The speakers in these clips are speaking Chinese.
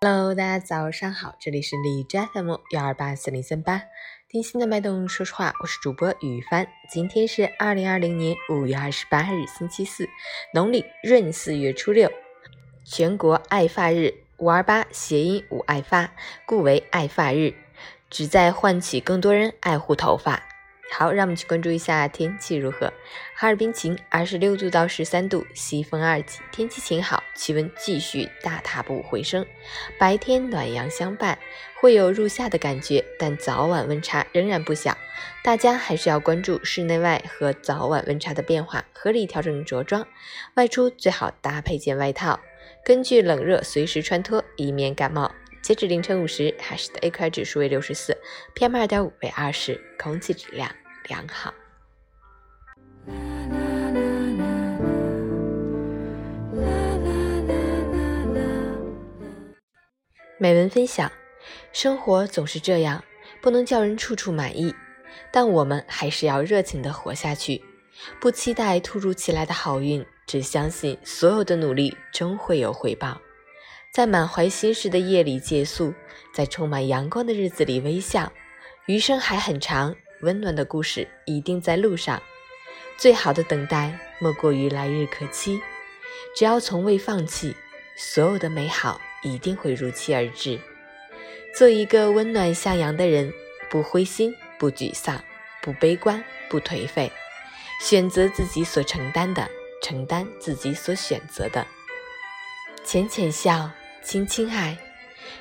Hello，大家早上好，这里是李斋 FM 幺二八四零三八，听心的脉动，说实话，我是主播雨帆。今天是二零二零年五月二十八日，星期四，农历闰四月初六，全国爱发日。五二八谐音五爱发，故为爱发日，旨在唤起更多人爱护头发。好，让我们去关注一下天气如何。哈尔滨晴，二十六度到十三度，西风二级，天气晴好，气温继续大踏步回升。白天暖阳相伴，会有入夏的感觉，但早晚温差仍然不小。大家还是要关注室内外和早晚温差的变化，合理调整着装。外出最好搭配件外套，根据冷热随时穿脱，以免感冒。截止凌晨五时，海市的 AQI 指数为六十四，PM 二点五为二十，空气质量良好。美文分享：生活总是这样，不能叫人处处满意，但我们还是要热情的活下去，不期待突如其来的好运，只相信所有的努力终会有回报。在满怀心事的夜里借宿，在充满阳光的日子里微笑。余生还很长，温暖的故事一定在路上。最好的等待，莫过于来日可期。只要从未放弃，所有的美好一定会如期而至。做一个温暖向阳的人，不灰心，不沮丧，不悲观，不颓废。选择自己所承担的，承担自己所选择的。浅浅笑。轻轻爱，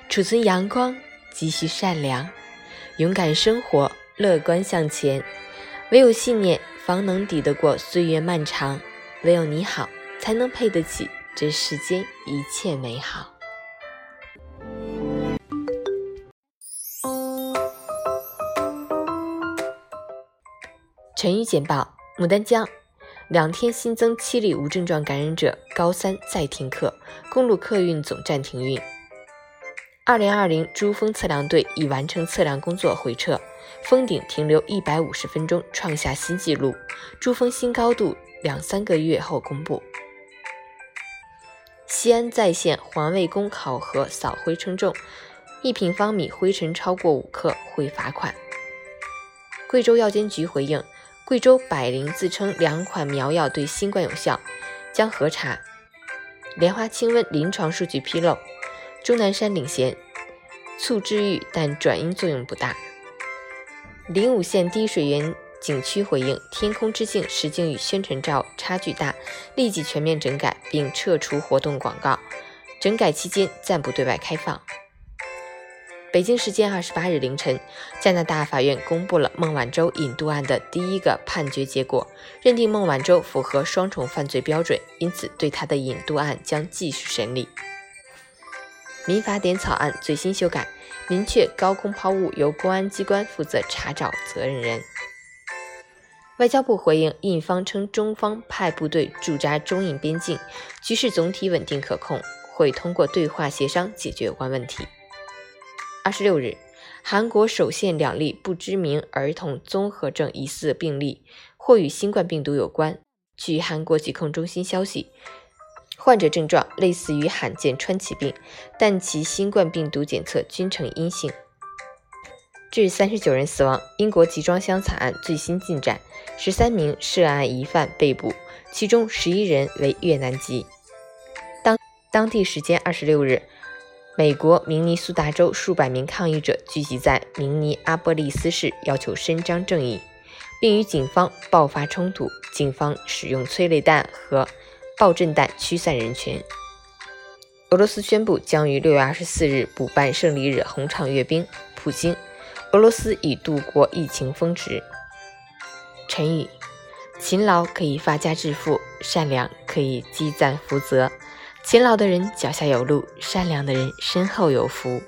储存阳光，积蓄善良，勇敢生活，乐观向前。唯有信念，方能抵得过岁月漫长。唯有你好，才能配得起这世间一切美好。晨语简报：牡丹江。两天新增七例无症状感染者，高三再停课，公路客运总站停运。二零二零珠峰测量队已完成测量工作回撤，峰顶停留一百五十分钟，创下新纪录。珠峰新高度两三个月后公布。西安在线环卫工考核扫灰称重，一平方米灰尘超过五克会罚款。贵州药监局回应。贵州百灵自称两款苗药对新冠有效，将核查。莲花清瘟临床数据披露，钟南山领衔，促治愈但转阴作用不大。灵武县滴水源景区回应天空之镜实景与宣传照差距大，立即全面整改并撤除活动广告，整改期间暂不对外开放。北京时间二十八日凌晨，加拿大法院公布了孟晚舟引渡案的第一个判决结果，认定孟晚舟符合双重犯罪标准，因此对她的引渡案将继续审理。民法典草案最新修改，明确高空抛物由公安机关负责查找责任人。外交部回应印方称，中方派部队驻扎中印边境，局势总体稳定可控，会通过对话协商解决有关问题。二十六日，韩国首现两例不知名儿童综合症疑似病例，或与新冠病毒有关。据韩国疾控中心消息，患者症状类似于罕见川崎病，但其新冠病毒检测均呈阴性。致三十九人死亡。英国集装箱惨案最新进展：十三名涉案疑犯被捕，其中十一人为越南籍。当当地时间二十六日。美国明尼苏达州数百名抗议者聚集在明尼阿波利斯市，要求伸张正义，并与警方爆发冲突。警方使用催泪弹和爆震弹驱散人群。俄罗斯宣布将于六月二十四日补办胜利日红场阅兵。普京：俄罗斯已度过疫情峰值。成语：勤劳可以发家致富，善良可以积攒福泽。勤劳的人脚下有路，善良的人身后有福。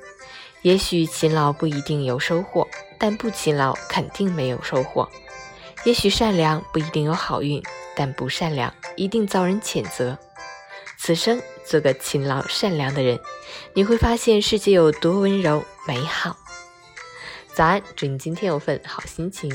也许勤劳不一定有收获，但不勤劳肯定没有收获。也许善良不一定有好运，但不善良一定遭人谴责。此生做个勤劳善良的人，你会发现世界有多温柔美好。早安，祝你今天有份好心情。